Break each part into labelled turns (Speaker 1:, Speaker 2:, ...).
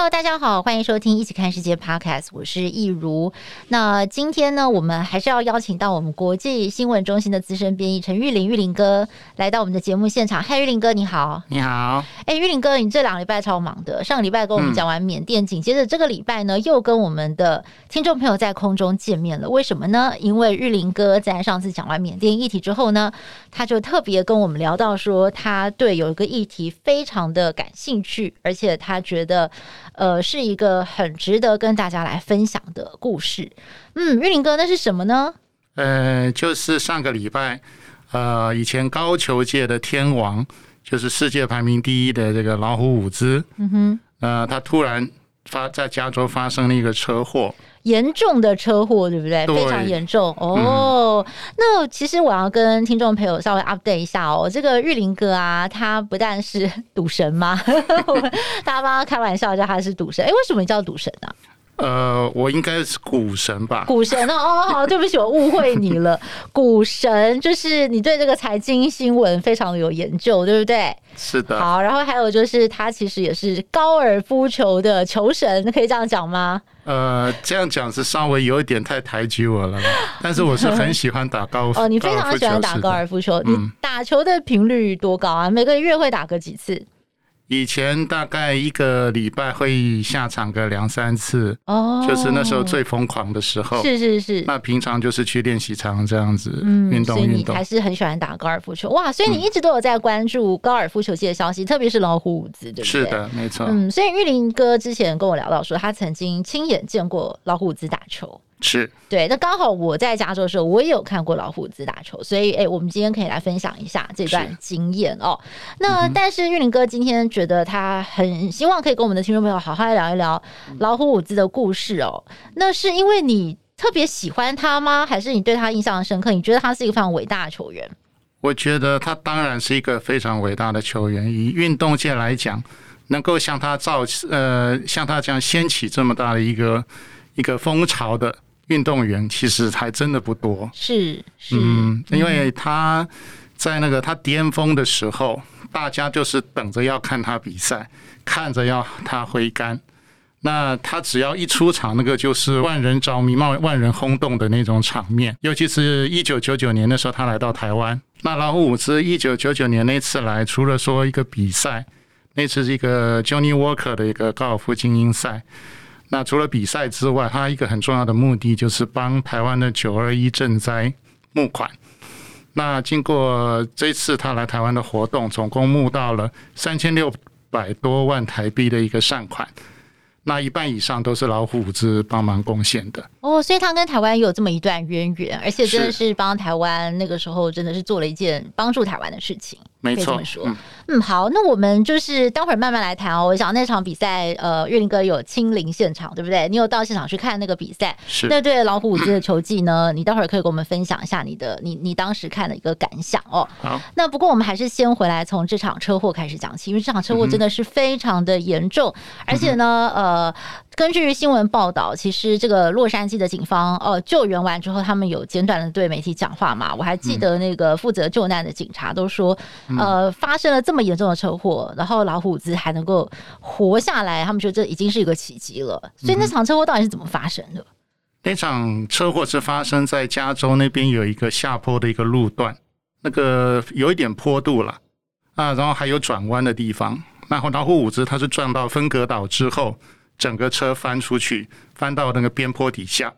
Speaker 1: Hello，大家好，欢迎收听《一起看世界》Podcast，我是易如。那今天呢，我们还是要邀请到我们国际新闻中心的资深编译陈玉林，玉林哥来到我们的节目现场。嗨，玉林哥，你好。
Speaker 2: 你好。
Speaker 1: 哎，玉林哥，你这两个礼拜超忙的。上个礼拜跟我们讲完缅甸，紧、嗯、接着这个礼拜呢，又跟我们的听众朋友在空中见面了。为什么呢？因为玉林哥在上次讲完缅甸议题之后呢，他就特别跟我们聊到说，他对有一个议题非常的感兴趣，而且他觉得。呃，是一个很值得跟大家来分享的故事。嗯，玉林哥，那是什么呢？
Speaker 2: 呃，就是上个礼拜，呃，以前高球界的天王，就是世界排名第一的这个老虎伍兹，嗯哼，呃，他突然发在加州发生了一个车祸。
Speaker 1: 严重的车祸，对不对？对，非常严重哦。嗯、那其实我要跟听众朋友稍微 update 一下哦。这个玉林哥啊，他不但是赌神吗？大家帮他开玩笑叫他是赌神。哎，为什么你叫赌神呢、啊？
Speaker 2: 呃，我应该是股神吧？
Speaker 1: 股神哦，哦，好，对不起，我误会你了。股神就是你对这个财经新闻非常的有研究，对不对？
Speaker 2: 是的。
Speaker 1: 好，然后还有就是他其实也是高尔夫球的球神，可以这样讲吗？
Speaker 2: 呃，这样讲是稍微有一点太抬举我了，但是我是很喜欢打高尔夫。哦，
Speaker 1: 你非常喜欢打高尔夫球，你打球的频率多高啊？每个月会打个几次？
Speaker 2: 以前大概一个礼拜会下场个两三次，哦，就是那时候最疯狂的时候。
Speaker 1: 是是是。
Speaker 2: 那平常就是去练习场这样子，嗯，运动运动。所以
Speaker 1: 你还是很喜欢打高尔夫球哇！所以你一直都有在关注高尔夫球界的消息，嗯、特别是老虎伍兹，对不对？
Speaker 2: 是的，没错。
Speaker 1: 嗯，所以玉林哥之前跟我聊到说，他曾经亲眼见过老虎伍兹打球。
Speaker 2: 是
Speaker 1: 对，那刚好我在加州的时候，我也有看过老虎子打球，所以哎，我们今天可以来分享一下这段经验哦。那、嗯、但是玉林哥今天觉得他很希望可以跟我们的听众朋友好好来聊一聊老虎伍兹的故事哦。那是因为你特别喜欢他吗？还是你对他印象深刻？你觉得他是一个非常伟大的球员？
Speaker 2: 我觉得他当然是一个非常伟大的球员。以运动界来讲，能够像他造呃像他这样掀起这么大的一个一个风潮的。运动员其实还真的不多，
Speaker 1: 是是，
Speaker 2: 嗯，因为他在那个他巅峰的时候，大家就是等着要看他比赛，看着要他挥杆。那他只要一出场，那个就是万人着迷、万万人轰动的那种场面。尤其是一九九九年的时候，他来到台湾。那老虎伍兹一九九九年那次来，除了说一个比赛，那次是一个 Johnny Walker 的一个高尔夫精英赛。那除了比赛之外，他一个很重要的目的就是帮台湾的九二一赈灾募款。那经过这次他来台湾的活动，总共募到了三千六百多万台币的一个善款。那一半以上都是老虎子帮忙贡献的
Speaker 1: 哦，所以他跟台湾有这么一段渊源，而且真的是帮台湾那个时候真的是做了一件帮助台湾的事情。没错，这么说。嗯，好，那我们就是待会儿慢慢来谈哦。我想那场比赛，呃，玉林哥有亲临现场，对不对？你有到现场去看那个比赛？
Speaker 2: 是。
Speaker 1: 那对老虎伍兹的球技呢？你待会儿可以跟我们分享一下你的你你当时看的一个感想哦。
Speaker 2: 好。
Speaker 1: 那不过我们还是先回来从这场车祸开始讲起，因为这场车祸真的是非常的严重，嗯、而且呢，呃，根据新闻报道，其实这个洛杉矶的警方，呃，救援完之后，他们有简短的对媒体讲话嘛。我还记得那个负责救难的警察都说。呃，发生了这么严重的车祸，然后老虎伍兹还能够活下来，他们觉得这已经是一个奇迹了。所以那场车祸到底是怎么发生的？
Speaker 2: 那场车祸是发生在加州那边有一个下坡的一个路段，那个有一点坡度了啊，然后还有转弯的地方。然后老虎伍兹他是撞到分隔岛之后，整个车翻出去，翻到那个边坡底下。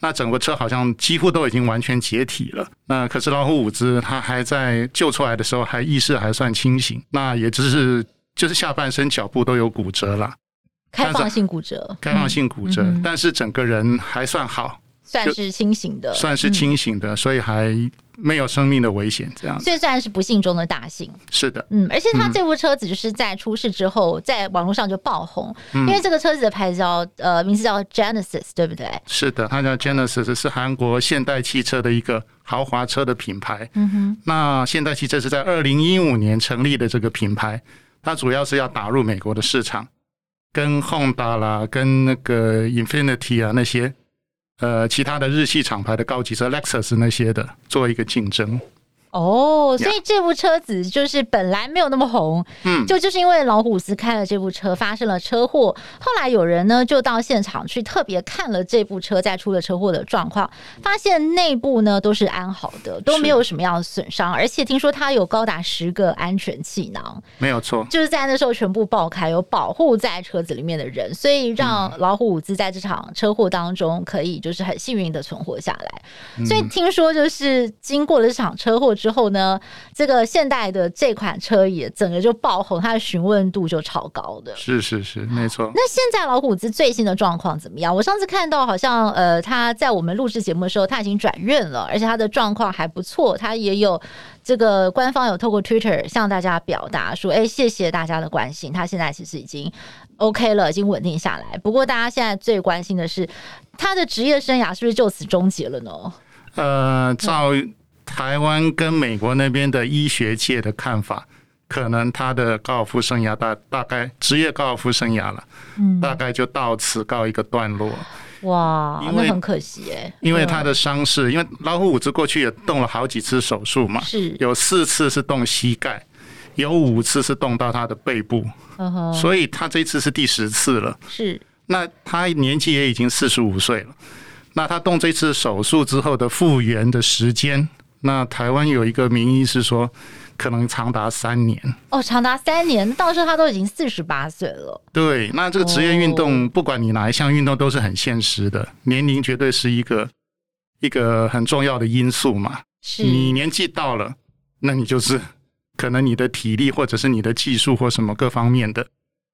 Speaker 2: 那整个车好像几乎都已经完全解体了。那可是老虎伍兹他还在救出来的时候，还意识还算清醒。那也只是就是下半身脚部都有骨折了，
Speaker 1: 开放性骨折，
Speaker 2: 开放性骨折，但是整个人还算好。
Speaker 1: 算是清醒的，
Speaker 2: 算是清醒的，嗯、所以还没有生命的危险。这样，
Speaker 1: 所以算是不幸中的大幸。
Speaker 2: 是的，
Speaker 1: 嗯，而且他这部车子就是在出事之后，在网络上就爆红，嗯、因为这个车子的牌子叫呃，名字叫 Genesis，对不对？
Speaker 2: 是的，它叫 Genesis，是韩国现代汽车的一个豪华车的品牌。嗯哼，那现代汽车是在二零一五年成立的这个品牌，它主要是要打入美国的市场，跟 Honda 啦，跟那个 Infinity 啊那些。呃，其他的日系厂牌的高级车，Lexus 那些的，做一个竞争。
Speaker 1: 哦，所以这部车子就是本来没有那么红，嗯，就就是因为老虎斯开了这部车发生了车祸，后来有人呢就到现场去特别看了这部车在出了车祸的状况，发现内部呢都是安好的，都没有什么样的损伤，而且听说它有高达十个安全气囊，
Speaker 2: 没有错，
Speaker 1: 就是在那时候全部爆开，有保护在车子里面的人，所以让老虎伍兹在这场车祸当中可以就是很幸运的存活下来，所以听说就是经过了这场车祸。之后呢，这个现代的这款车也整个就爆红，它的询问度就超高的。
Speaker 2: 是是是，没错。
Speaker 1: 那现在老虎子最新的状况怎么样？我上次看到好像呃，他在我们录制节目的时候，他已经转院了，而且他的状况还不错。他也有这个官方有透过 Twitter 向大家表达说，哎，谢谢大家的关心。他现在其实已经 OK 了，已经稳定下来。不过大家现在最关心的是，他的职业生涯是不是就此终结了呢？
Speaker 2: 呃，照。台湾跟美国那边的医学界的看法，可能他的高尔夫生涯大大概职业高尔夫生涯了，嗯，大概就到此告一个段落。
Speaker 1: 哇，因为很可惜哎，
Speaker 2: 因为他的伤势，因为老虎伍兹过去也动了好几次手术嘛，是有四次是动膝盖，有五次是动到他的背部，所以他这次是第十次了。是，那他年纪也已经四十五岁了，那他动这次手术之后的复原的时间。那台湾有一个名医是说，可能长达三年
Speaker 1: 哦，长达三年，到时候他都已经四十八岁了。
Speaker 2: 对，那这个职业运动，不管你哪一项运动，都是很现实的，年龄绝对是一个一个很重要的因素嘛。是你年纪到了，那你就是可能你的体力或者是你的技术或什么各方面的，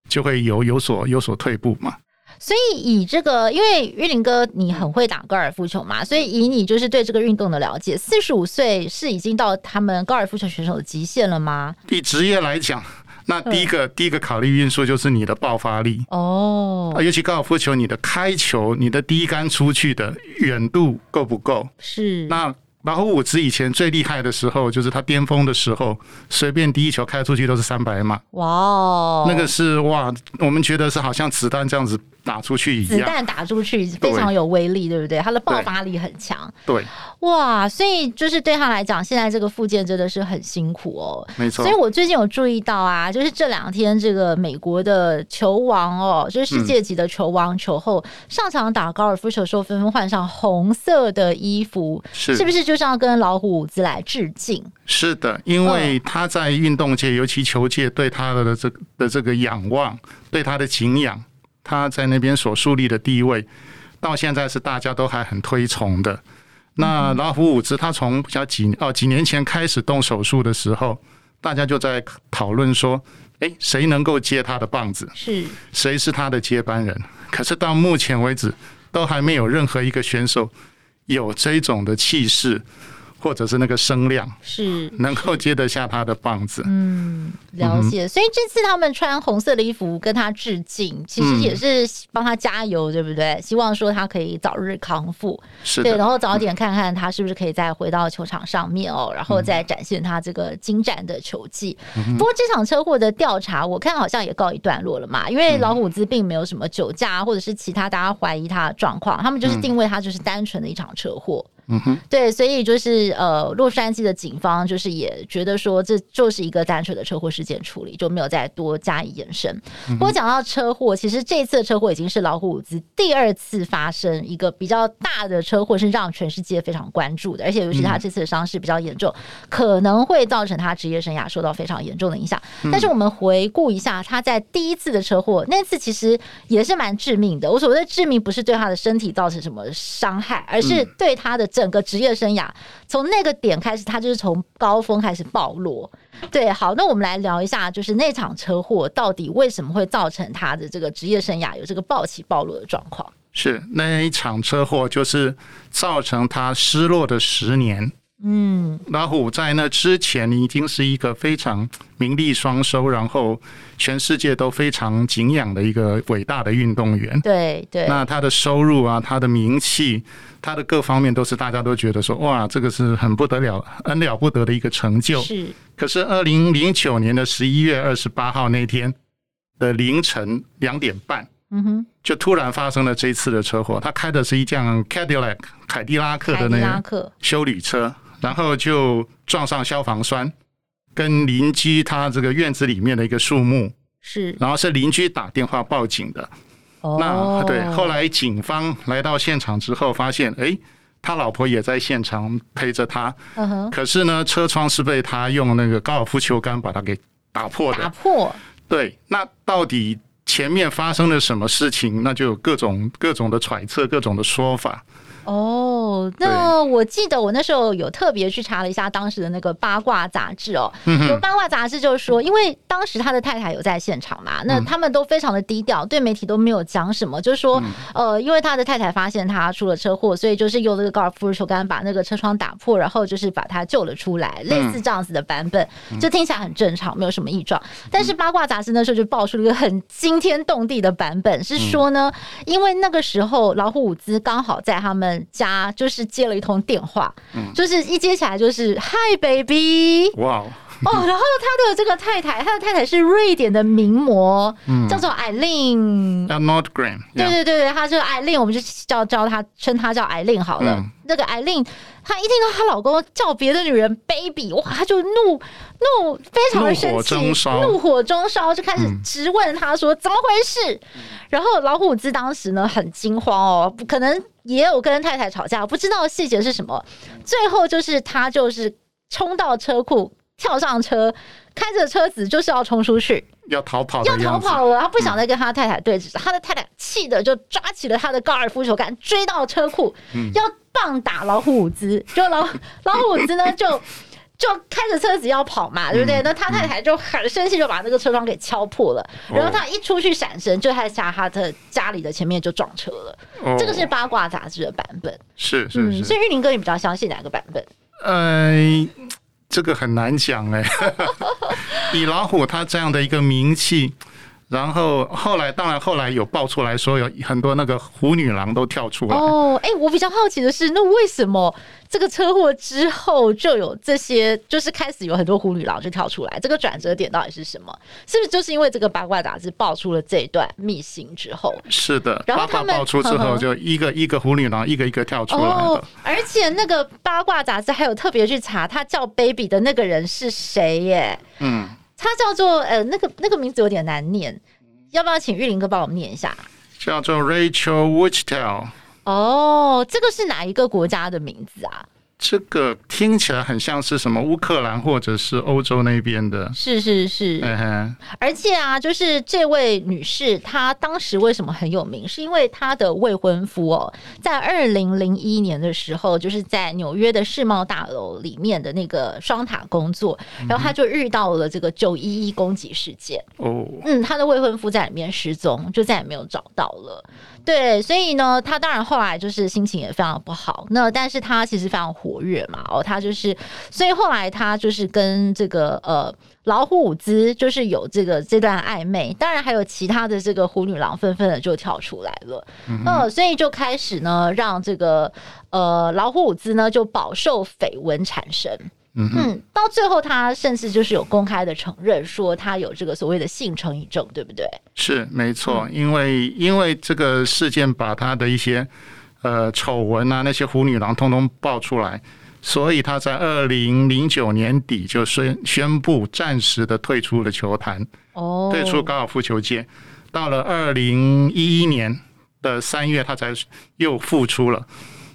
Speaker 2: 就会有有所有所退步嘛。
Speaker 1: 所以以这个，因为玉林哥你很会打高尔夫球嘛，所以以你就是对这个运动的了解，四十五岁是已经到他们高尔夫球选手的极限了吗？
Speaker 2: 以职业来讲，那第一个、嗯、第一个考虑因素就是你的爆发力哦，尤其高尔夫球，你的开球、你的第一杆出去的远度够不够？是那。老虎伍兹以前最厉害的时候，就是他巅峰的时候，随便第一球开出去都是三百码。哇哦，那个是哇，我们觉得是好像子弹这样子。打出去一样，
Speaker 1: 子弹打出去非常有威力，对，不对？他的爆发力很强。
Speaker 2: 对，
Speaker 1: 哇，所以就是对他来讲，现在这个复健真的是很辛苦哦。
Speaker 2: 没错。
Speaker 1: 所以我最近有注意到啊，就是这两天这个美国的球王哦，就是世界级的球王球后、嗯、上场打高尔夫球的时候，纷纷换上红色的衣服，是是不是就是要跟老虎伍兹来致敬？
Speaker 2: 是的，因为他在运动界，尤其球界对他的这个的这个仰望，对他的敬仰。他在那边所树立的地位，到现在是大家都还很推崇的。那老虎伍兹他从比较几哦几年前开始动手术的时候，大家就在讨论说，哎，谁能够接他的棒子？是谁是他的接班人？可是到目前为止，都还没有任何一个选手有这种的气势。或者是那个声量是能够接得下他的棒子，
Speaker 1: 嗯，了解。嗯、所以这次他们穿红色的衣服跟他致敬，其实也是帮他加油，对不对？希望说他可以早日康复，是对，然后早点看看他是不是可以再回到球场上面哦，然后再展现他这个精湛的球技。不过这场车祸的调查，我看好像也告一段落了嘛，因为老虎伍兹并没有什么酒驾或者是其他大家怀疑他的状况，他们就是定位他就是单纯的一场车祸。嗯哼，对，所以就是呃，洛杉矶的警方就是也觉得说，这就是一个单纯的车祸事件处理，就没有再多加以延伸。不过讲到车祸，其实这次的车祸已经是老虎伍兹第二次发生一个比较大的车祸，是让全世界非常关注的，而且尤其他这次的伤势比较严重，可能会造成他职业生涯受到非常严重的影响。但是我们回顾一下他在第一次的车祸，那次其实也是蛮致命的。我所谓的致命，不是对他的身体造成什么伤害，而是对他的。整个职业生涯从那个点开始，他就是从高峰开始暴落。对，好，那我们来聊一下，就是那场车祸到底为什么会造成他的这个职业生涯有这个暴起暴落的状况？
Speaker 2: 是那一场车祸，就是造成他失落的十年。
Speaker 1: 嗯，
Speaker 2: 老虎在那之前已经是一个非常名利双收，然后全世界都非常敬仰的一个伟大的运动员。
Speaker 1: 对对，
Speaker 2: 那他的收入啊，他的名气，他的各方面都是大家都觉得说，哇，这个是很不得了、很了不得的一个成就。
Speaker 1: 是。可
Speaker 2: 是，二零零九年的十一月二十八号那天的凌晨两点半，
Speaker 1: 嗯哼，
Speaker 2: 就突然发生了这次的车祸。他开的是一辆 Cadillac 凯迪拉克的那个休旅车。然后就撞上消防栓，跟邻居他这个院子里面的一个树木
Speaker 1: 是，
Speaker 2: 然后是邻居打电话报警的。
Speaker 1: 哦，
Speaker 2: 那对，后来警方来到现场之后，发现哎，他老婆也在现场陪着他。
Speaker 1: 嗯哼。
Speaker 2: 可是呢，车窗是被他用那个高尔夫球杆把它给打破的。
Speaker 1: 打破。
Speaker 2: 对，那到底前面发生了什么事情？那就有各种各种的揣测，各种的说法。
Speaker 1: 哦，那我记得我那时候有特别去查了一下当时的那个八卦杂志哦，有八卦杂志就是说，因为当时他的太太有在现场嘛，那他们都非常的低调，对媒体都没有讲什么，就是说，呃，因为他的太太发现他出了车祸，所以就是用那个高尔夫球杆把那个车窗打破，然后就是把他救了出来，类似这样子的版本，就听起来很正常，没有什么异状。但是八卦杂志那时候就爆出了一个很惊天动地的版本，是说呢，因为那个时候老虎伍兹刚好在他们。家就是接了一通电话，嗯、就是一接起来就是 Hi baby，
Speaker 2: 哇
Speaker 1: 哦，然后他的这个太太，他的太太是瑞典的名模，嗯、叫做艾琳，
Speaker 2: 叫 Nordgren，
Speaker 1: 对对对对，她叫艾琳，我们就叫叫她称她叫艾琳好了。嗯、那个艾琳，她一听到她老公叫别的女人 baby，哇，她就怒怒，非常的生气，怒火中烧，就开始质问他说、嗯、怎么回事。然后老虎子当时呢很惊慌哦，不可能。也有跟太太吵架，不知道细节是什么。最后就是他就是冲到车库，跳上车，开着车子就是要冲出去，
Speaker 2: 要逃跑，
Speaker 1: 要逃跑了。他不想再跟他太太对峙，嗯、他的太太气的就抓起了他的高尔夫球杆，追到车库，嗯、要棒打老虎伍兹。就老老虎伍兹呢就。就开着车子要跑嘛，对不对？嗯、那他太太就很生气，就把那个车窗给敲破了。嗯、然后他一出去闪身，就在下哈特家里的前面就撞车了。哦、这个是八卦杂志的版本，
Speaker 2: 是是是。
Speaker 1: 嗯、所以玉林哥，你比较相信哪个版本？
Speaker 2: 呃，这个很难讲哎。以老虎他这样的一个名气。然后后来，当然后来有爆出来说，有很多那个虎女郎都跳出来。
Speaker 1: 哦，哎，我比较好奇的是，那为什么这个车祸之后就有这些，就是开始有很多虎女郎就跳出来？这个转折点到底是什么？是不是就是因为这个八卦杂志爆出了这一段秘辛之后？
Speaker 2: 是的，然后他们爆出之后，就一个一个虎女郎一个一个跳出来了。哦，
Speaker 1: 而且那个八卦杂志还有特别去查，他叫 baby 的那个人是谁耶？嗯。他叫做呃，那个那个名字有点难念，要不要请玉林哥帮我们念一下？
Speaker 2: 叫做 Rachel Wachtel。
Speaker 1: 哦，这个是哪一个国家的名字啊？
Speaker 2: 这个听起来很像是什么乌克兰或者是欧洲那边的，
Speaker 1: 是是是。而且啊，就是这位女士，她当时为什么很有名？是因为她的未婚夫哦，在二零零一年的时候，就是在纽约的世贸大楼里面的那个双塔工作，然后她就遇到了这个九一一攻击事件。哦，嗯，她的未婚夫在里面失踪，就再也没有找到了。对，所以呢，他当然后来就是心情也非常不好。那但是他其实非常活跃嘛，哦，他就是，所以后来他就是跟这个呃老虎伍兹就是有这个这段暧昧。当然还有其他的这个虎女郎纷纷的就跳出来了，嗯、呃，所以就开始呢让这个呃老虎伍兹呢就饱受绯闻缠身。嗯，到最后他甚至就是有公开的承认说他有这个所谓的性成瘾症，对不对？
Speaker 2: 是没错，因为因为这个事件把他的一些呃丑闻啊，那些虎女郎通通爆出来，所以他在二零零九年底就宣宣布暂时的退出了球坛，哦，退出高尔夫球界。到了二零一一年的三月，他才又复出了。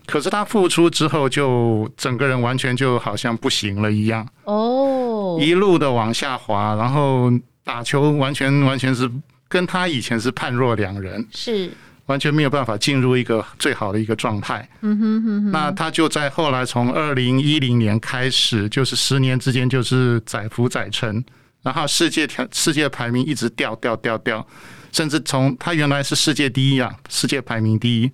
Speaker 2: 可是他复出之后，就整个人完全就好像不行了一样。哦，一路的往下滑，然后打球完全完全是跟他以前是判若两人，
Speaker 1: 是。
Speaker 2: 完全没有办法进入一个最好的一个状态。嗯哼哼哼。那他就在后来从二零一零年开始，就是十年之间就是载浮载沉，然后世界调世界排名一直掉掉掉掉，甚至从他原来是世界第一啊，世界排名第一，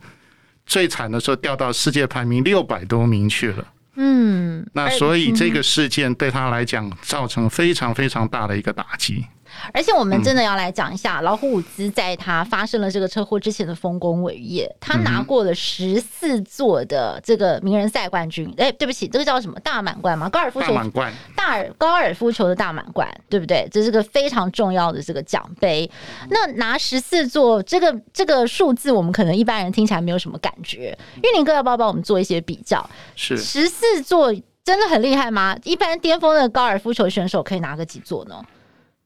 Speaker 2: 最惨的时候掉到世界排名六百多名去了。
Speaker 1: 嗯，
Speaker 2: 那所以这个事件对他来讲造成非常非常大的一个打击。
Speaker 1: 而且我们真的要来讲一下老虎伍兹在他发生了这个车祸之前的丰功伟业。他拿过了十四座的这个名人赛冠军。哎，对不起，这个叫什么大满贯吗？高尔夫球大满贯，大尔高尔夫球的大满贯，对不对？这是个非常重要的这个奖杯。那拿十四座这个这个数字，我们可能一般人听起来没有什么感觉。玉林哥要不要帮我们做一些比较？
Speaker 2: 是
Speaker 1: 十四座真的很厉害吗？一般巅峰的高尔夫球选手可以拿个几座呢？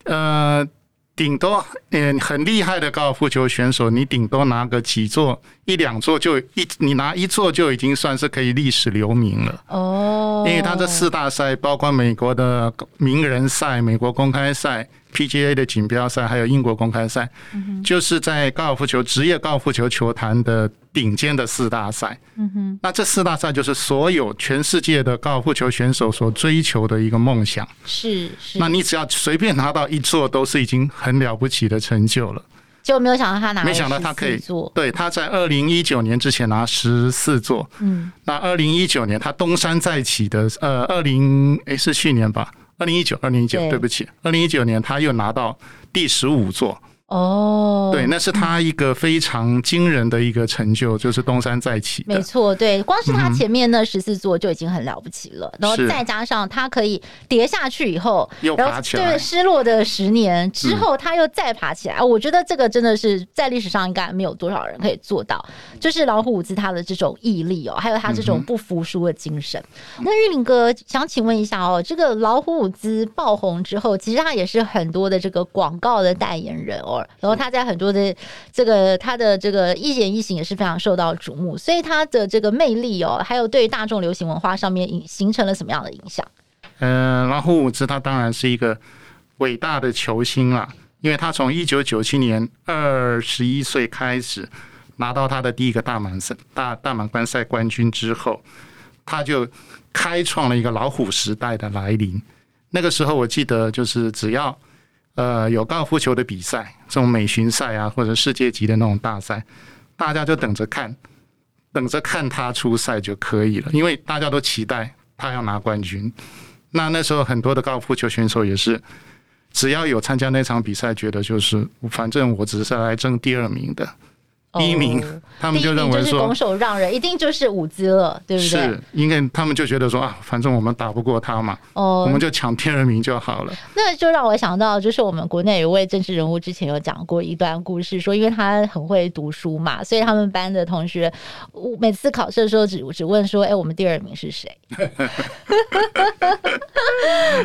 Speaker 2: 呃，顶多嗯，很厉害的高尔夫球选手，你顶多拿个几座，一两座就一，你拿一座就已经算是可以历史留名了。哦，因为他这四大赛，包括美国的名人赛、美国公开赛。PGA 的锦标赛，还有英国公开赛，就是在高尔夫球职业高尔夫球球坛的顶尖的四大赛。嗯哼，那这四大赛就是所有全世界的高尔夫球选手所追求的一个梦想。
Speaker 1: 是是，
Speaker 2: 那你只要随便拿到一座，都是已经很了不起的成就了。
Speaker 1: 就没有想到他拿，
Speaker 2: 没想到他可以做。对，他在二零一九年之前拿十四座。嗯，那二零一九年他东山再起的，呃，二零诶是去年吧。二零一九，二零一九，对不起，二零一九年他又拿到第十五座。哦，对，那是他一个非常惊人的一个成就，就是东山再起。
Speaker 1: 没错，对，光是他前面那十四座就已经很了不起了，然后再加上他可以跌下去以后
Speaker 2: 又爬起来，
Speaker 1: 对，失落的十年之后他又再爬起来，我觉得这个真的是在历史上应该没有多少人可以做到，就是老虎伍兹他的这种毅力哦，还有他这种不服输的精神。那玉林哥想请问一下哦，这个老虎伍兹爆红之后，其实他也是很多的这个广告的代言人哦。然后他在很多的这个他的这个一言一行也是非常受到瞩目，所以他的这个魅力哦，还有对大众流行文化上面影形成了什么样的影响？
Speaker 2: 嗯，老虎伍兹他当然是一个伟大的球星了，因为他从一九九七年二十一岁开始拿到他的第一个大满赛大大满贯赛冠军之后，他就开创了一个老虎时代的来临。那个时候我记得就是只要。呃，有高尔夫球的比赛，这种美巡赛啊，或者世界级的那种大赛，大家就等着看，等着看他出赛就可以了，因为大家都期待他要拿冠军。那那时候很多的高尔夫球选手也是，只要有参加那场比赛，觉得就是反正我只是来争第二名的。第一名，他们就认为说
Speaker 1: 拱手让人，一定就是伍兹了，对不对？
Speaker 2: 是，因为他们就觉得说啊，反正我们打不过他嘛，哦，我们就抢第二名就好了。
Speaker 1: 那就让我想到，就是我们国内有一位政治人物，之前有讲过一段故事，说因为他很会读书嘛，所以他们班的同学每次考试的时候只只问说，哎，我们第二名是谁？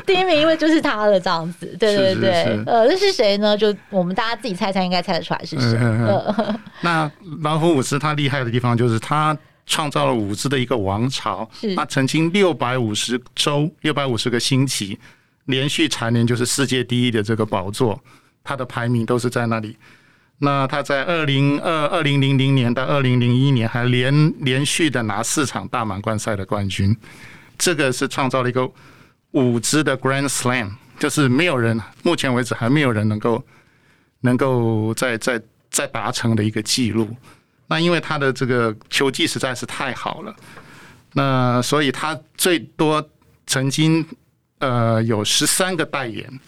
Speaker 1: 第一名因为就是他了，这样子，对对对，是是是呃，那是谁呢？就我们大家自己猜猜，应该猜得出来是谁？呃、
Speaker 2: 那。那老虎伍兹他厉害的地方就是他创造了伍兹的一个王朝。他曾经六百五十周、六百五十个星期连续蝉联就是世界第一的这个宝座，他的排名都是在那里。那他在二零二二零零零年到二零零一年还连连续的拿四场大满贯赛的冠军，这个是创造了一个伍兹的 Grand Slam，就是没有人目前为止还没有人能够能够在在。在达成的一个记录，那因为他的这个球技实在是太好了，那所以他最多曾经呃有十三个代言，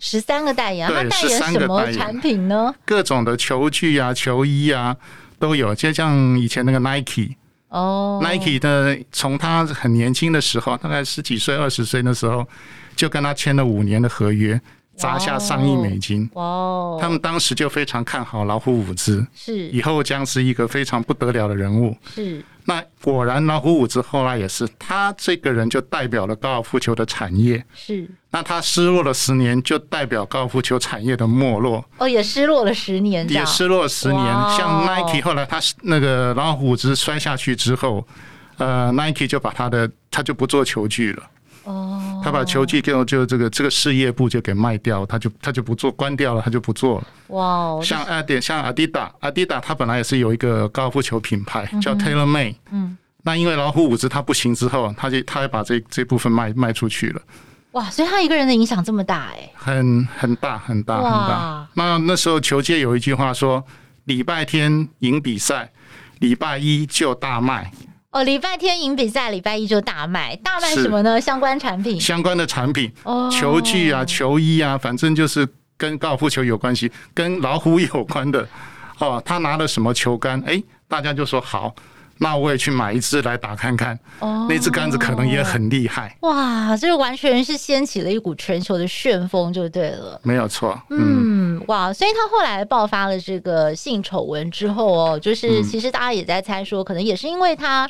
Speaker 1: 十三个代言，他代言什么产品呢？
Speaker 2: 各种的球具啊、球衣啊都有，就像以前那个 Nike 哦，Nike 的从他很年轻的时候，大概十几岁、二十岁的时候，就跟他签了五年的合约。砸下上亿美金，哇哦！他们当时就非常看好老虎伍兹，是以后将是一个非常不得了的人物。是那果然，老虎伍兹后来也是，他这个人就代表了高尔夫球的产业。是那他失落了十年，就代表高尔夫球产业的没落。
Speaker 1: 哦，也失落了十年，
Speaker 2: 也失落了十年。像 Nike 后来他那个老虎伍兹摔下去之后，呃，Nike 就把他的他就不做球具了。哦，他把球技给我，就这个这个事业部就给卖掉，他就他就不做，关掉了，他就不做了。哇，像阿迪，像阿迪达，阿迪达他本来也是有一个高尔夫球品牌叫 TaylorMade，嗯，那因为老虎伍兹他不行之后，他就他也把这这部分卖卖出去了。
Speaker 1: 哇，所以他一个人的影响这么大哎、欸，
Speaker 2: 很很大很大很大。那那时候球界有一句话说：礼拜天赢比赛，礼拜一就大卖。
Speaker 1: 哦，礼拜天赢比赛，礼拜一就大卖，大卖什么呢？相关产品，
Speaker 2: 相关的产品，哦，球具啊，球衣啊，反正就是跟高尔夫球有关系，跟老虎有关的。哦，他拿了什么球杆？哎，大家就说好。那我也去买一支来打看看，哦，那支杆子可能也很厉害。
Speaker 1: 哇，这个完全是掀起了一股全球的旋风，就对了。
Speaker 2: 没有错，
Speaker 1: 嗯，嗯，哇，所以他后来爆发了这个性丑闻之后哦，就是其实大家也在猜说，可能也是因为他。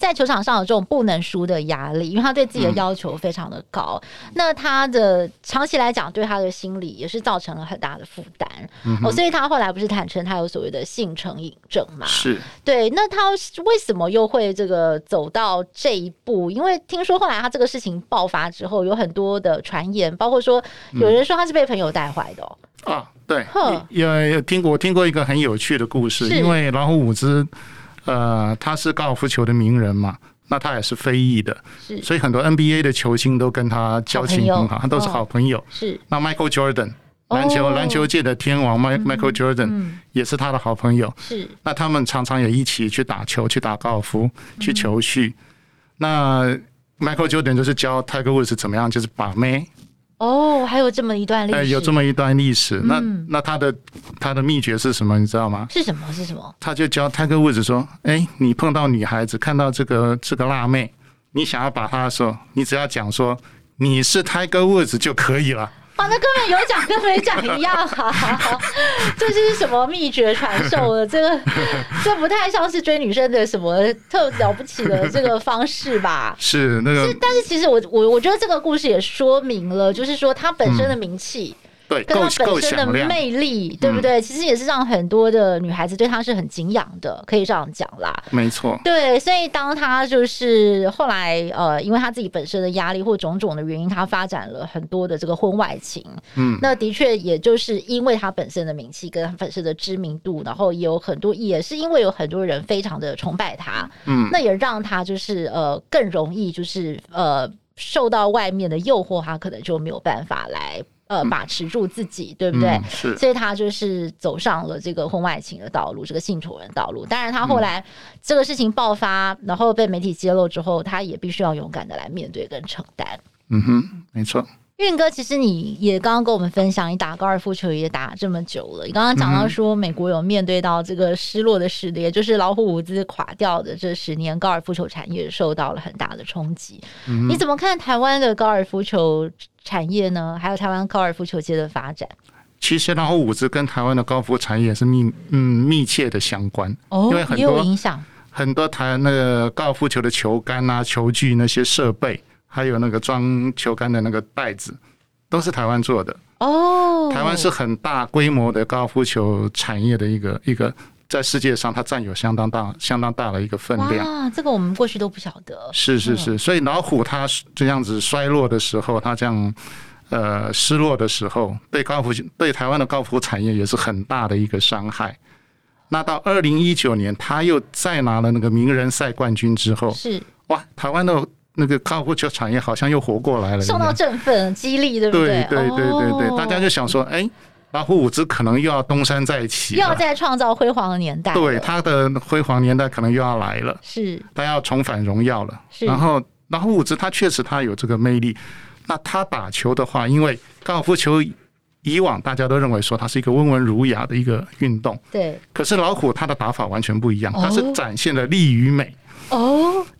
Speaker 1: 在球场上有这种不能输的压力，因为他对自己的要求非常的高，嗯、那他的长期来讲对他的心理也是造成了很大的负担。嗯、哦，所以他后来不是坦承他有所谓的性成瘾症嘛？
Speaker 2: 是
Speaker 1: 对。那他为什么又会这个走到这一步？因为听说后来他这个事情爆发之后，有很多的传言，包括说有人说他是被朋友带坏的、哦
Speaker 2: 嗯。啊，对，有有听过听过一个很有趣的故事，因为老虎伍兹。呃，他是高尔夫球的名人嘛，那他也是非裔的，是，所以很多 NBA 的球星都跟他交情很好，他都是好朋友。哦、是，那 Michael Jordan 篮球篮、哦、球界的天王 Michael Jordan 也是他的好朋友。是、嗯，那他们常常也一起去打球，去打高尔夫，去球叙。嗯、那 Michael Jordan 就是教 Tiger Woods 怎么样，就是把妹。
Speaker 1: 哦，还有这么一段历史，
Speaker 2: 有这么一段历史。那那他的他的秘诀是什么？你知道吗？
Speaker 1: 是什么？是什么？
Speaker 2: 他就教 Tiger Woods 说：“哎，你碰到女孩子，看到这个这个辣妹，你想要把她的时候，你只要讲说你是 Tiger Woods 就可以了。”
Speaker 1: 啊，那根本有讲跟没讲一样啊！这是什么秘诀传授的？这个这不太像是追女生的什么特了不起的这个方式吧？
Speaker 2: 是那个是，
Speaker 1: 但是其实我我我觉得这个故事也说明了，就是说他本身的名气。嗯对，跟他本身的魅力，对不对？其实也是让很多的女孩子对他是很敬仰的，可以这样讲啦。
Speaker 2: 没错。
Speaker 1: 对，所以当他就是后来呃，因为他自己本身的压力或种种的原因，他发展了很多的这个婚外情。嗯，那的确也就是因为他本身的名气跟他本身的知名度，然后也有很多也是因为有很多人非常的崇拜他。嗯，那也让他就是呃更容易就是呃受到外面的诱惑，他可能就没有办法来。呃，把持住自己，对不对？嗯、是，所以他就是走上了这个婚外情的道路，这个性丑闻道路。当然，他后来这个事情爆发，然后被媒体揭露之后，他也必须要勇敢的来面对跟承担。
Speaker 2: 嗯哼，没错。
Speaker 1: 运哥，其实你也刚刚跟我们分享，你打高尔夫球也打这么久了。你刚刚讲到说，美国有面对到这个失落的十年，嗯、就是老虎伍兹垮掉的这十年，高尔夫球产业受到了很大的冲击。嗯、你怎么看台湾的高尔夫球产业呢？还有台湾高尔夫球界的发展？
Speaker 2: 其实老虎伍兹跟台湾的高尔夫产业是密嗯密切的相关
Speaker 1: 哦，
Speaker 2: 因为很多
Speaker 1: 也有影响，
Speaker 2: 很多台那个高尔夫球的球杆啊、球具那些设备。还有那个装球杆的那个袋子，都是台湾做的哦。台湾是很大规模的高尔夫球产业的一个一个，在世界上它占有相当大、相当大的一个分量。
Speaker 1: 啊，这个我们过去都不晓得。
Speaker 2: 是是是，所以老虎它这样子衰落的时候，它这样呃失落的时候，对高尔夫对台湾的高尔夫产业也是很大的一个伤害。那到二零一九年，他又再拿了那个名人赛冠军之后，是哇，台湾的。那个高尔夫球产业好像又活过来了，
Speaker 1: 受到振奋、激励，对不对？
Speaker 2: 对对对对对，大家就想说，哎，老虎伍兹可能又要东山再起，
Speaker 1: 又要再创造辉煌的年代。
Speaker 2: 对，他的辉煌年代可能又要来了，是，他要重返荣耀了。然后，老虎伍兹他确实他有这个魅力。那他打球的话，因为高尔夫球以往大家都认为说它是一个温文儒雅的一个运动，对。可是老虎他的打法完全不一样，他是展现了力与美。哦，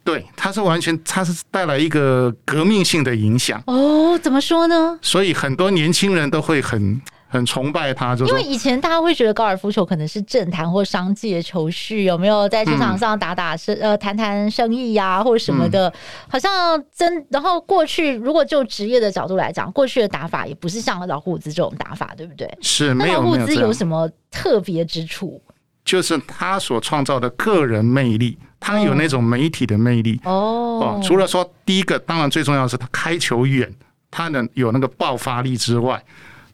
Speaker 2: 对，他是完全，他是带来一个革命性的影响。
Speaker 1: 哦，怎么说呢？
Speaker 2: 所以很多年轻人都会很很崇拜他，就因
Speaker 1: 为以前大家会觉得高尔夫球可能是政坛或商界的球序，有没有在球场上打打生、嗯、呃谈谈生意呀、啊，或者什么的，嗯、好像真。然后过去如果就职业的角度来讲，过去的打法也不是像老虎伍兹这种打法，对不对？
Speaker 2: 是，没有
Speaker 1: 老虎伍兹有什么特别之处？
Speaker 2: 就是他所创造的个人魅力。他有那种媒体的魅力哦，除了说第一个，当然最重要的是他开球远，他能有那个爆发力之外，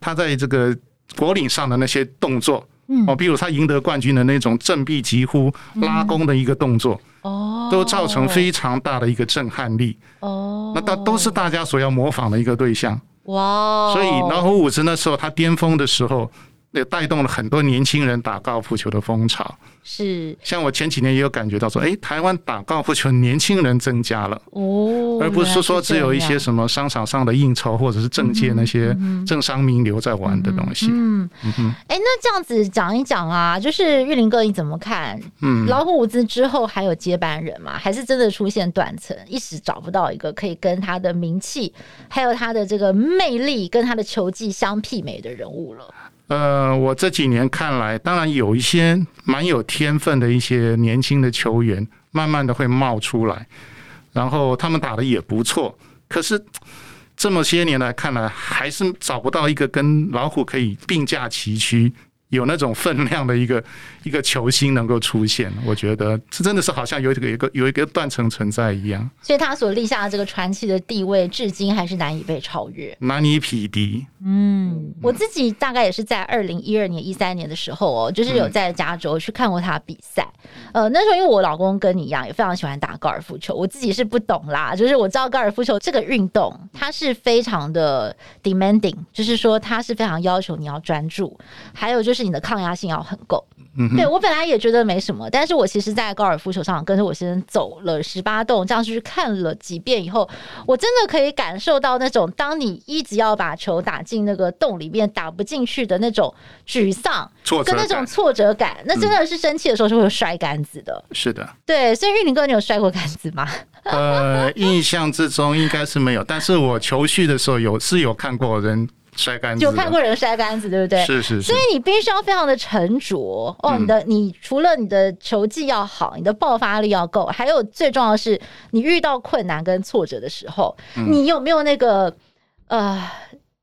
Speaker 2: 他在这个果岭上的那些动作，哦，比如他赢得冠军的那种振臂疾呼、拉弓的一个动作，哦，都造成非常大的一个震撼力。哦，那大都是大家所要模仿的一个对象。哇，所以老虎伍兹那时候他巅峰的时候。也带动了很多年轻人打高尔夫球的风潮。是，像我前几年也有感觉到说，哎，台湾打高尔夫球年轻人增加了哦，而不是说只有一些什么商场上的应酬或者是政界那些政商名流在玩的东西。嗯
Speaker 1: 嗯嗯。哎，那这样子讲一讲啊，就是玉林哥你怎么看？嗯，老虎伍兹之后还有接班人吗？还是真的出现断层，一时找不到一个可以跟他的名气，还有他的这个魅力跟他的球技相媲美的人物了？
Speaker 2: 呃，我这几年看来，当然有一些蛮有天分的一些年轻的球员，慢慢的会冒出来，然后他们打的也不错。可是这么些年来看来，还是找不到一个跟老虎可以并驾齐驱。有那种分量的一个 一个球星能够出现，我觉得这真的是好像有一个有一个有一个断层存在一样。
Speaker 1: 所以他所立下的这个传奇的地位，至今还是难以被超越，
Speaker 2: 难以匹敌。
Speaker 1: 嗯，我自己大概也是在二零一二年、一三年的时候哦，就是有在加州去看过他比赛。嗯、呃，那时候因为我老公跟你一样，也非常喜欢打高尔夫球，我自己是不懂啦，就是我知道高尔夫球这个运动，它是非常的 demanding，就是说它是非常要求你要专注，还有就是。是你的抗压性要很够，嗯，对，我本来也觉得没什么，但是我其实，在高尔夫球场跟着我先生走了十八洞，这样去看了几遍以后，我真的可以感受到那种，当你一直要把球打进那个洞里面，打不进去的那种沮丧，跟那种挫折感，那真的是生气的时候是会有摔杆子的。
Speaker 2: 是的，
Speaker 1: 对，所以玉林哥，你有摔过杆子吗？
Speaker 2: 呃，印象之中应该是没有，但是我球序的时候有是有看过人。摔杆子，
Speaker 1: 就看过人摔杆子，对不对？
Speaker 2: 是是是。
Speaker 1: 所以你必须要非常的沉着哦。你的你除了你的球技要好，你的爆发力要够，还有最重要的是，你遇到困难跟挫折的时候，嗯、你有没有那个呃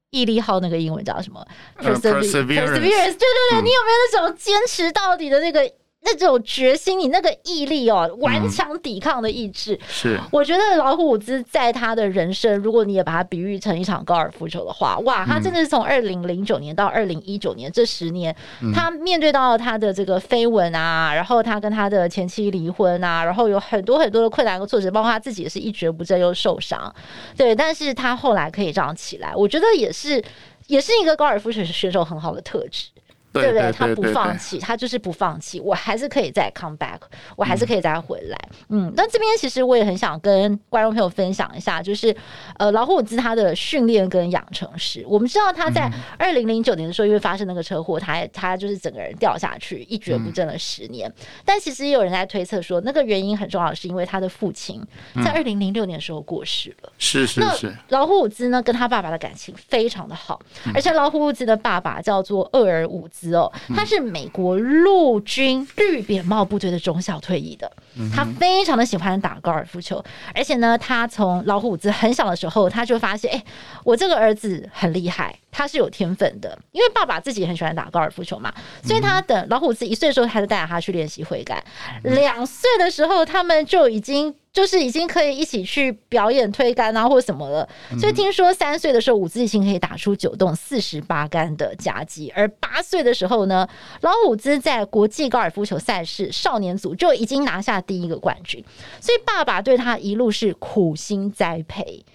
Speaker 1: 毅力号？那个英文叫什么？perseverance，perseverance，。对对对，你有没有那种坚持到底的那个？那种决心，你那个毅力哦，顽强抵抗的意志，嗯、是。我觉得老虎伍兹在他的人生，如果你也把它比喻成一场高尔夫球的话，哇，他真的是从二零零九年到二零一九年这十年，嗯、他面对到他的这个绯闻啊，然后他跟他的前妻离婚啊，然后有很多很多的困难和挫折，包括他自己也是一蹶不振又受伤，对，但是他后来可以这样起来，我觉得也是也是一个高尔夫球选手很好的特质。对不对？他不放弃，他就是不放弃。我还是可以再 come back，我还是可以再回来。嗯，嗯，那这边其实我也很想跟观众朋友分享一下，就是呃，老虎伍兹他的训练跟养成史。我们知道他在二零零九年的时候，因为发生那个车祸，他他就是整个人掉下去，一蹶不振了十年。嗯、但其实也有人在推测说，那个原因很重要，是因为他的父亲在二零零六年的时候过世了。
Speaker 2: 是是是。
Speaker 1: 老虎伍兹呢，跟他爸爸的感情非常的好，而且老虎伍兹的爸爸叫做厄尔伍兹。哦，他是美国陆军绿扁帽部队的中校退役的，他非常的喜欢打高尔夫球，而且呢，他从老虎子很小的时候，他就发现，哎，我这个儿子很厉害，他是有天分的，因为爸爸自己也很喜欢打高尔夫球嘛，所以他等老虎子一岁的时候，他就带着他去练习挥杆，两岁的时候，他们就已经。就是已经可以一起去表演推杆啊，或什么了。所以听说三岁的时候，伍兹已经可以打出九洞四十八杆的夹击，而八岁的时候呢，老虎伍兹在国际高尔夫球赛事少年组就已经拿下第一个冠军。所以爸爸对他一路是苦心栽培，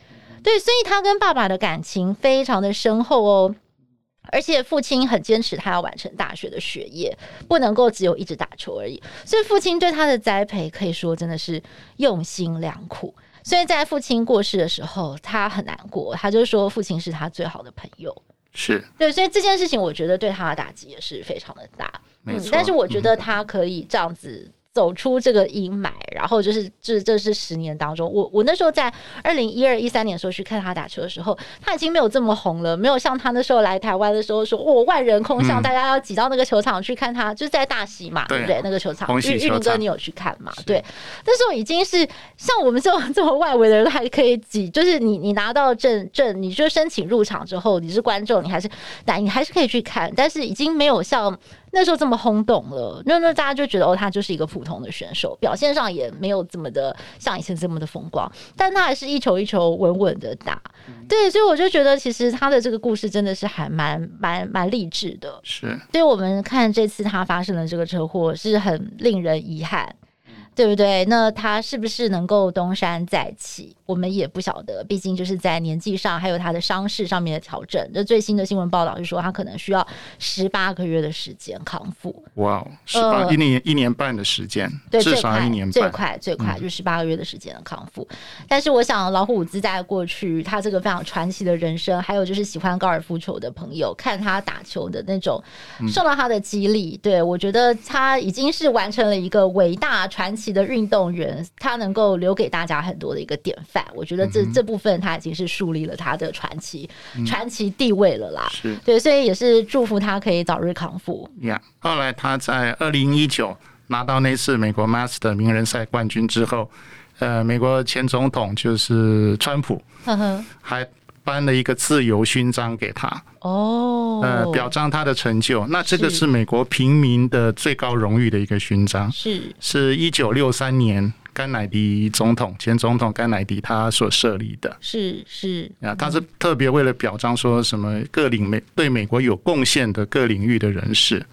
Speaker 1: 对，所以他跟爸爸的感情非常的深厚哦。而且父亲很坚持，他要完成大学的学业，不能够只有一直打球而已。所以父亲对他的栽培可以说真的是用心良苦。所以在父亲过世的时候，他很难过，他就说父亲是他最好的朋友。
Speaker 2: 是
Speaker 1: 对，所以这件事情我觉得对他的打击也是非常的大。嗯，但是我觉得他可以这样子。走出这个阴霾，然后就是这这是十年当中，我我那时候在二零一二一三年的时候去看他打球的时候，他已经没有这么红了，没有像他那时候来台湾的时候说，哦，万人空巷，大家要挤到那个球场去看他，就是在大溪嘛，对不对？那个球场，玉玉林哥你有去看嘛？对，那时候已经是像我们这种这么外围的人还可以挤，就是你你拿到证证，你就申请入场之后，你是观众，你还是但你还是可以去看，但是已经没有像。那时候这么轰动了，那那大家就觉得哦，他就是一个普通的选手，表现上也没有这么的像以前这么的风光，但他还是一球一球稳稳的打，对，所以我就觉得其实他的这个故事真的是还蛮蛮蛮励志的，是，所以我们看这次他发生的这个车祸是很令人遗憾。对不对？那他是不是能够东山再起？我们也不晓得，毕竟就是在年纪上，还有他的伤势上面的调整。这最新的新闻报道是说，他可能需要十八个月的时间康复。
Speaker 2: 哇，十八一年一年半的时间，
Speaker 1: 对，
Speaker 2: 至少一年半，
Speaker 1: 最快最快就十八个月的时间的康复。嗯、但是我想，老虎伍兹在过去他这个非常传奇的人生，还有就是喜欢高尔夫球的朋友看他打球的那种，受到他的激励。嗯、对我觉得他已经是完成了一个伟大传奇的运动员，他能够留给大家很多的一个典范。我觉得这、嗯、这部分他已经是树立了他的传奇传、嗯、奇地位了啦。
Speaker 2: 是
Speaker 1: 对，所以也是祝福他可以早日康复。
Speaker 2: 呀，yeah, 后来他在二零一九拿到那次美国 Master 名人赛冠军之后，呃，美国前总统就是川普，呵呵还颁了一个自由勋章给他。哦，呃，表彰他的成就。那这个是美国平民的最高荣誉的一个勋章，是是一九六三年。甘乃迪总统，前总统甘乃迪他所设立的，
Speaker 1: 是是
Speaker 2: 啊，他是特别为了表彰说什么各领美对美国有贡献的各领域的人士。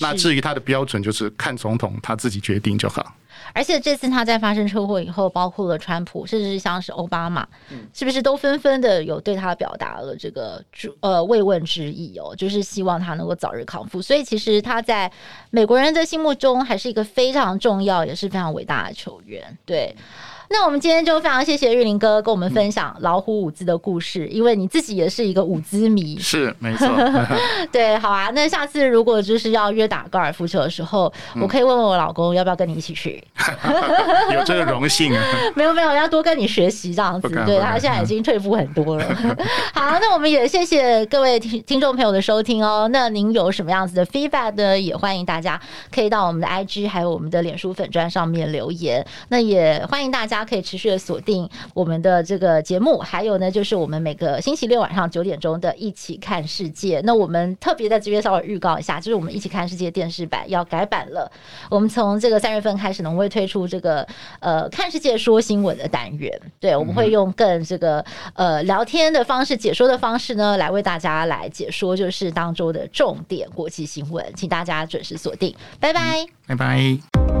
Speaker 2: 那至于他的标准，就是看总统他自己决定就好。
Speaker 1: 而且这次他在发生车祸以后，包括了川普，甚至是像是奥巴马，是不是都纷纷的有对他表达了这个呃慰问之意哦？就是希望他能够早日康复。所以其实他在美国人的心目中还是一个非常重要，也是非常伟大的球员。对。那我们今天就非常谢谢玉林哥跟我们分享老虎舞姿的故事，因为你自己也是一个舞姿迷，
Speaker 2: 是没错。
Speaker 1: 对，好啊。那下次如果就是要约打高尔夫球的时候，嗯、我可以问问我老公要不要跟你一起去。
Speaker 2: 有这个荣幸啊？
Speaker 1: 没有没有，要多跟你学习这样子。对，他现在已经退步很多了。好，那我们也谢谢各位听听众朋友的收听哦。那您有什么样子的 feedback 呢？也欢迎大家可以到我们的 IG 还有我们的脸书粉砖上面留言。那也欢迎大家。大家可以持续的锁定我们的这个节目，还有呢，就是我们每个星期六晚上九点钟的一起看世界。那我们特别在这边稍微预告一下，就是我们一起看世界电视版要改版了。我们从这个三月份开始呢，我会推出这个呃看世界说新闻的单元。对，我们会用更这个呃聊天的方式、解说的方式呢，来为大家来解说，就是当周的重点国际新闻，请大家准时锁定。拜拜，
Speaker 2: 拜拜。